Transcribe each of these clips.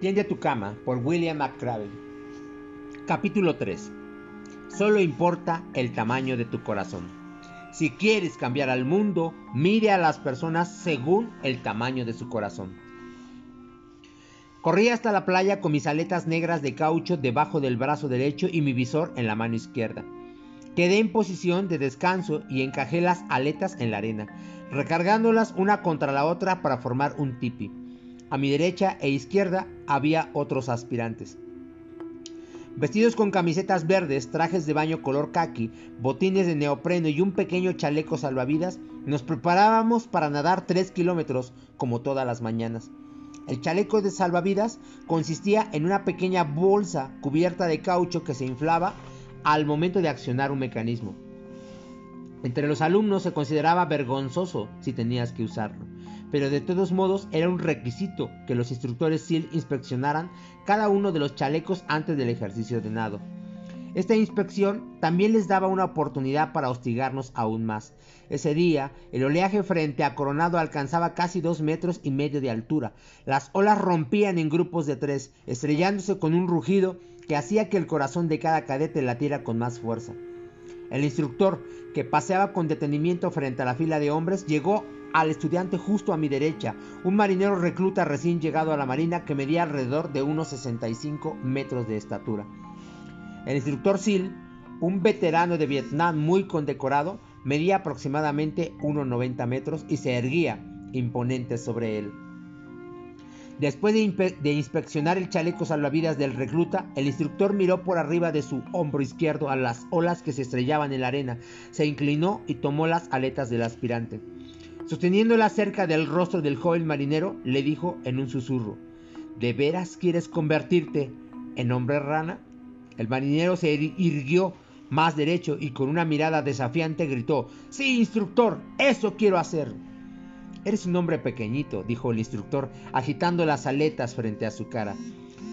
Tiende a tu cama por William McCraven. Capítulo 3. Solo importa el tamaño de tu corazón. Si quieres cambiar al mundo, mire a las personas según el tamaño de su corazón. Corrí hasta la playa con mis aletas negras de caucho debajo del brazo derecho y mi visor en la mano izquierda. Quedé en posición de descanso y encajé las aletas en la arena, recargándolas una contra la otra para formar un tipi. A mi derecha e izquierda había otros aspirantes. Vestidos con camisetas verdes, trajes de baño color khaki, botines de neopreno y un pequeño chaleco salvavidas, nos preparábamos para nadar 3 kilómetros como todas las mañanas. El chaleco de salvavidas consistía en una pequeña bolsa cubierta de caucho que se inflaba al momento de accionar un mecanismo. Entre los alumnos se consideraba vergonzoso si tenías que usarlo pero de todos modos era un requisito que los instructores SEAL inspeccionaran cada uno de los chalecos antes del ejercicio de nado. Esta inspección también les daba una oportunidad para hostigarnos aún más. Ese día, el oleaje frente a Coronado alcanzaba casi dos metros y medio de altura. Las olas rompían en grupos de tres, estrellándose con un rugido que hacía que el corazón de cada cadete latiera con más fuerza. El instructor, que paseaba con detenimiento frente a la fila de hombres, llegó al estudiante justo a mi derecha, un marinero recluta recién llegado a la marina que medía alrededor de unos 65 metros de estatura. El instructor Sil, un veterano de Vietnam muy condecorado, medía aproximadamente 1,90 metros y se erguía imponente sobre él. Después de, inspeccionar el chaleco salvavidas del recluta, el instructor miró por arriba de su hombro izquierdo a las olas que se estrellaban en la arena, se inclinó y tomó las aletas del aspirante. Sosteniéndola cerca del rostro del joven marinero, le dijo en un susurro, ¿De veras quieres convertirte en hombre rana? El marinero se irguió más derecho y con una mirada desafiante gritó, Sí, instructor, eso quiero hacer. Eres un hombre pequeñito, dijo el instructor, agitando las aletas frente a su cara.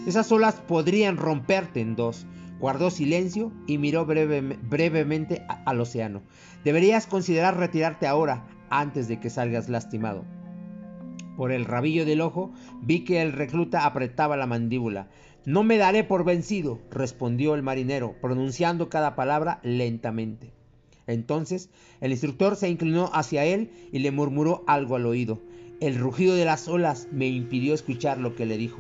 Esas olas podrían romperte en dos. Guardó silencio y miró brevemente al océano. Deberías considerar retirarte ahora, antes de que salgas lastimado. Por el rabillo del ojo vi que el recluta apretaba la mandíbula. No me daré por vencido, respondió el marinero, pronunciando cada palabra lentamente. Entonces el instructor se inclinó hacia él y le murmuró algo al oído. El rugido de las olas me impidió escuchar lo que le dijo.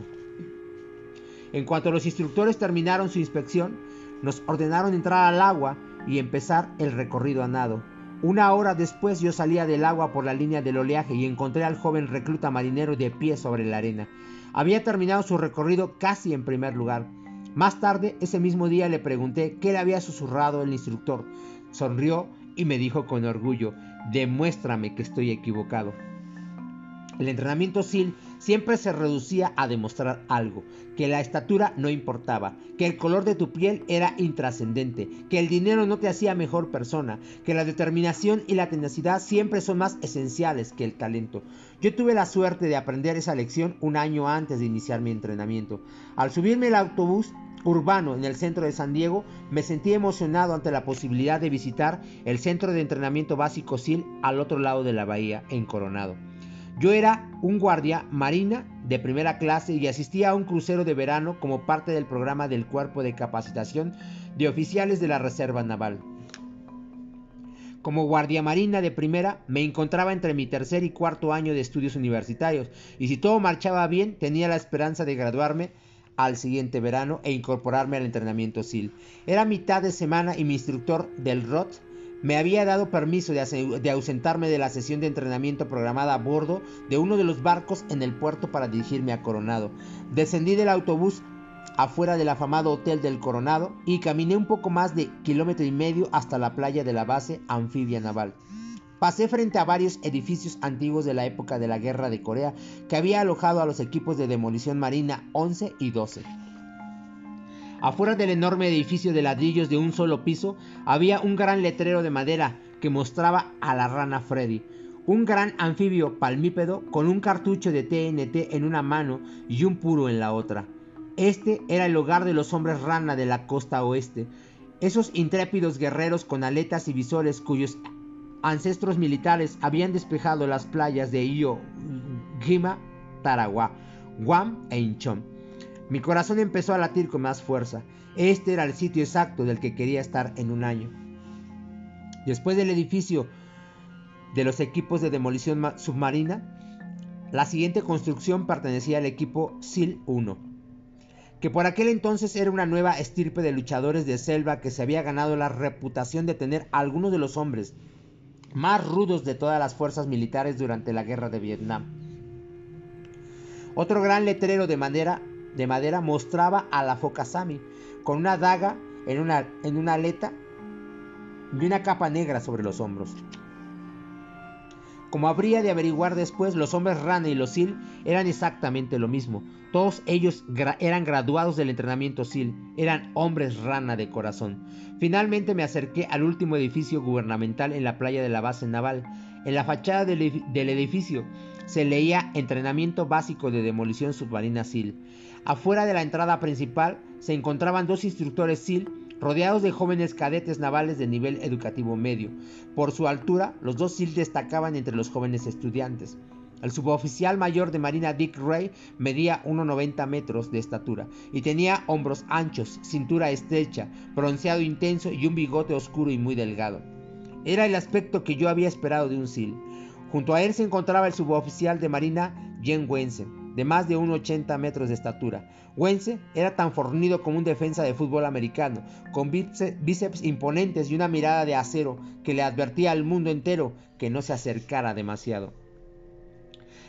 En cuanto los instructores terminaron su inspección, nos ordenaron entrar al agua y empezar el recorrido a nado. Una hora después yo salía del agua por la línea del oleaje y encontré al joven recluta marinero de pie sobre la arena. Había terminado su recorrido casi en primer lugar. Más tarde, ese mismo día, le pregunté qué le había susurrado el instructor. Sonrió y me dijo con orgullo, demuéstrame que estoy equivocado. El entrenamiento SIL siempre se reducía a demostrar algo, que la estatura no importaba, que el color de tu piel era intrascendente, que el dinero no te hacía mejor persona, que la determinación y la tenacidad siempre son más esenciales que el talento. Yo tuve la suerte de aprender esa lección un año antes de iniciar mi entrenamiento. Al subirme al autobús urbano en el centro de San Diego, me sentí emocionado ante la posibilidad de visitar el centro de entrenamiento básico SIL al otro lado de la bahía, en Coronado. Yo era un guardia marina de primera clase y asistía a un crucero de verano como parte del programa del Cuerpo de Capacitación de Oficiales de la Reserva Naval. Como guardia marina de primera, me encontraba entre mi tercer y cuarto año de estudios universitarios, y si todo marchaba bien, tenía la esperanza de graduarme al siguiente verano e incorporarme al entrenamiento SIL. Era mitad de semana y mi instructor del ROT me había dado permiso de, ausentarme de la sesión de entrenamiento programada a bordo de uno de los barcos en el puerto para dirigirme a Coronado. Descendí del autobús afuera del afamado Hotel del Coronado y caminé un poco más de kilómetro y medio hasta la playa de la base anfibia naval. Pasé frente a varios edificios antiguos de la época de la Guerra de Corea que había alojado a los equipos de demolición marina 11 y 12. Afuera del enorme edificio de ladrillos de un solo piso había un gran letrero de madera que mostraba a la rana Freddy, un gran anfibio palmípedo con un cartucho de TNT en una mano y un puro en la otra. Este era el hogar de los hombres rana de la costa oeste, esos intrépidos guerreros con aletas y visores cuyos ancestros militares habían despejado las playas de Iyo, Gima, Tarawa, Guam e Incheon. Mi corazón empezó a latir con más fuerza. Este era el sitio exacto del que quería estar en un año. Después del edificio de los equipos de demolición submarina, la siguiente construcción pertenecía al equipo SEAL 1, que por aquel entonces era una nueva estirpe de luchadores de selva que se había ganado la reputación de tener algunos de los hombres más rudos de todas las fuerzas militares durante la guerra de Vietnam. Otro gran letrero de madera, de madera mostraba a la foca Sami con una daga en una aleta y una capa negra sobre los hombros. Como habría de averiguar después, los hombres rana y los SEAL eran exactamente lo mismo. Todos ellos eran graduados del entrenamiento SEAL, eran hombres rana de corazón. Finalmente me acerqué al último edificio gubernamental en la playa de la base naval. En la fachada del, edificio se leía Entrenamiento Básico de Demolición Submarina SEAL. Afuera de la entrada principal se encontraban dos instructores SEAL rodeados de jóvenes cadetes navales de nivel educativo medio. Por su altura, los dos SEAL destacaban entre los jóvenes estudiantes. El suboficial mayor de Marina Dick Ray medía 1,90 metros de estatura y tenía hombros anchos, cintura estrecha, bronceado intenso y un bigote oscuro y muy delgado. Era el aspecto que yo había esperado de un SEAL. Junto a él se encontraba el suboficial de Marina Jen Wensen, de más de 1,80 metros de estatura. Wense era tan fornido como un defensa de fútbol americano, con bíceps imponentes y una mirada de acero que le advertía al mundo entero que no se acercara demasiado.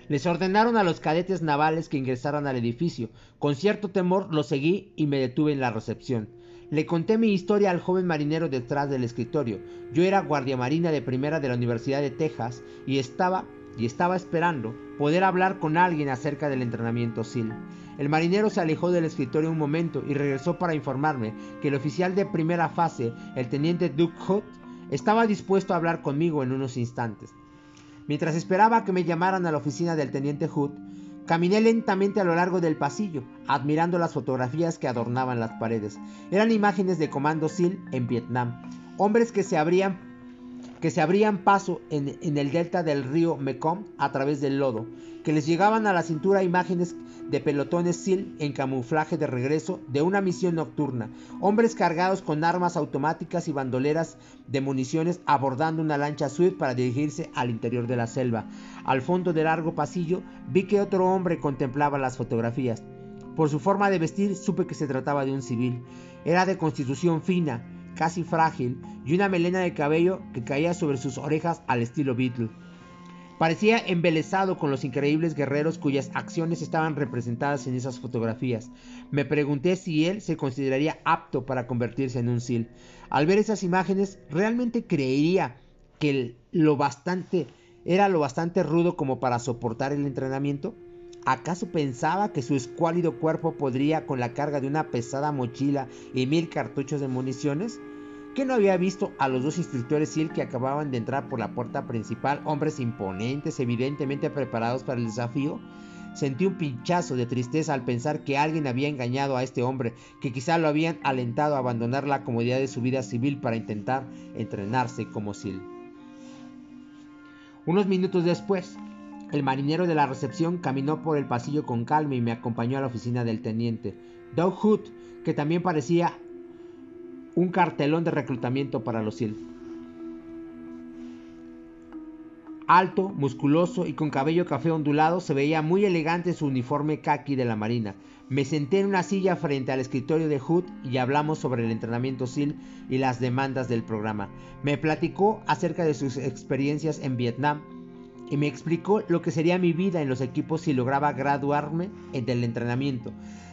Les ordenaron a los cadetes navales que ingresaran al edificio. Con cierto temor los seguí y me detuve en la recepción. Le conté mi historia al joven marinero detrás del escritorio. Yo era guardia marina de primera de la Universidad de Texas y estaba y estaba esperando poder hablar con alguien acerca del entrenamiento SEAL. El marinero se alejó del escritorio un momento y regresó para informarme que el oficial de primera fase, el teniente Duke Hood, estaba dispuesto a hablar conmigo en unos instantes. Mientras esperaba que me llamaran a la oficina del teniente Hood, caminé lentamente a lo largo del pasillo, admirando las fotografías que adornaban las paredes. Eran imágenes de comando SEAL en Vietnam, hombres que se abrían que se abrían paso en, el delta del río Mekong a través del lodo, que les llegaban a la cintura imágenes de pelotones SEAL en camuflaje de regreso de una misión nocturna, hombres cargados con armas automáticas y bandoleras de municiones abordando una lancha Swift para dirigirse al interior de la selva. Al fondo del largo pasillo vi que otro hombre contemplaba las fotografías. Por su forma de vestir supe que se trataba de un civil. Era de constitución fina, casi frágil, y una melena de cabello que caía sobre sus orejas al estilo Beatle. Parecía embelesado con los increíbles guerreros cuyas acciones estaban representadas en esas fotografías. Me pregunté si él se consideraría apto para convertirse en un SEAL. Al ver esas imágenes, realmente creería que lo bastante era lo bastante rudo como para soportar el entrenamiento. ¿Acaso pensaba que su escuálido cuerpo podría, con la carga de una pesada mochila y mil cartuchos de municiones, que no había visto a los dos instructores SEAL que acababan de entrar por la puerta principal, hombres imponentes, evidentemente preparados para el desafío? Sentí un pinchazo de tristeza al pensar que alguien había engañado a este hombre, que quizá lo habían alentado a abandonar la comodidad de su vida civil para intentar entrenarse como SEAL. Unos minutos después, el marinero de la recepción caminó por el pasillo con calma y me acompañó a la oficina del teniente. Doug Hood, que también parecía un cartelón de reclutamiento para los SEAL. Alto, musculoso y con cabello café ondulado, se veía muy elegante su uniforme khaki de la Marina. Me senté en una silla frente al escritorio de Hood y hablamos sobre el entrenamiento SEAL y las demandas del programa. Me platicó acerca de sus experiencias en Vietnam y me explicó lo que sería mi vida en los equipos si lograba graduarme en el entrenamiento.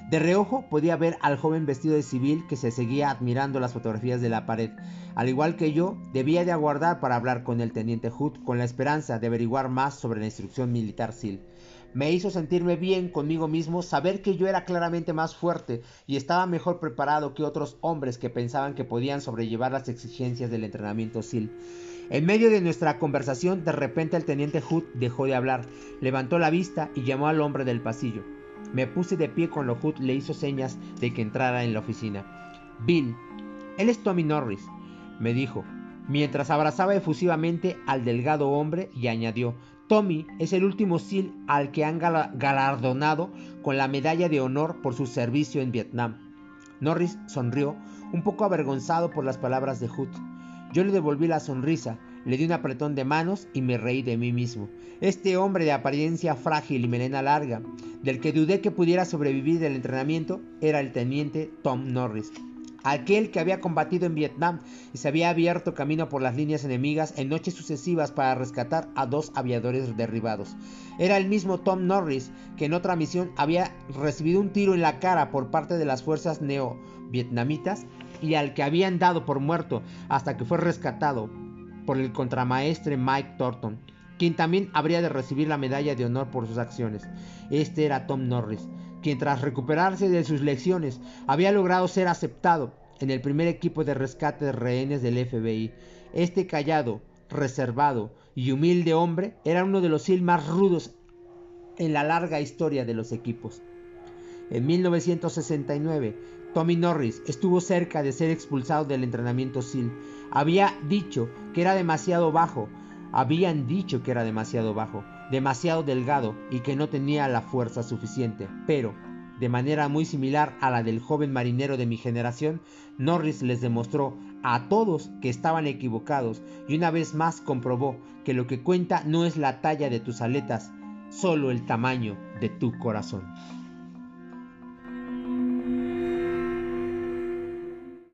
De reojo podía ver al joven vestido de civil que se seguía admirando las fotografías de la pared. Al igual que yo, debía de aguardar para hablar con el teniente Hood con la esperanza de averiguar más sobre la instrucción militar SEAL. Me hizo sentirme bien conmigo mismo saber que yo era claramente más fuerte y estaba mejor preparado que otros hombres que pensaban que podían sobrellevar las exigencias del entrenamiento SEAL. En medio de nuestra conversación, de repente el teniente Hood dejó de hablar, levantó la vista y llamó al hombre del pasillo. Me puse de pie cuando Hood le hizo señas de que entrara en la oficina. Bill, él es Tommy Norris, me dijo, mientras abrazaba efusivamente al delgado hombre y añadió, Tommy es el último SEAL al que han galardonado con la medalla de honor por su servicio en Vietnam. Norris sonrió, un poco avergonzado por las palabras de Hood. Yo le devolví la sonrisa, le di un apretón de manos y me reí de mí mismo. Este hombre de apariencia frágil y melena larga, del que dudé que pudiera sobrevivir del entrenamiento, era el teniente Tom Norris aquel que había combatido en Vietnam y se había abierto camino por las líneas enemigas en noches sucesivas para rescatar a dos aviadores derribados. Era el mismo Tom Norris que en otra misión había recibido un tiro en la cara por parte de las fuerzas neo-vietnamitas y al que habían dado por muerto hasta que fue rescatado por el contramaestre Mike Thornton, quien también habría de recibir la medalla de honor por sus acciones. Este era Tom Norris, quien tras recuperarse de sus lecciones había logrado ser aceptado en el primer equipo de rescate de rehenes del FBI. Este callado, reservado y humilde hombre era uno de los SEAL más rudos en la larga historia de los equipos. En 1969, Tommy Norris estuvo cerca de ser expulsado del entrenamiento SEAL. Había dicho que era demasiado bajo, habían dicho que era demasiado bajo, demasiado delgado y que no tenía la fuerza suficiente, pero, de manera muy similar a la del joven marinero de mi generación, Norris les demostró a todos que estaban equivocados y una vez más comprobó que lo que cuenta no es la talla de tus aletas, solo el tamaño de tu corazón.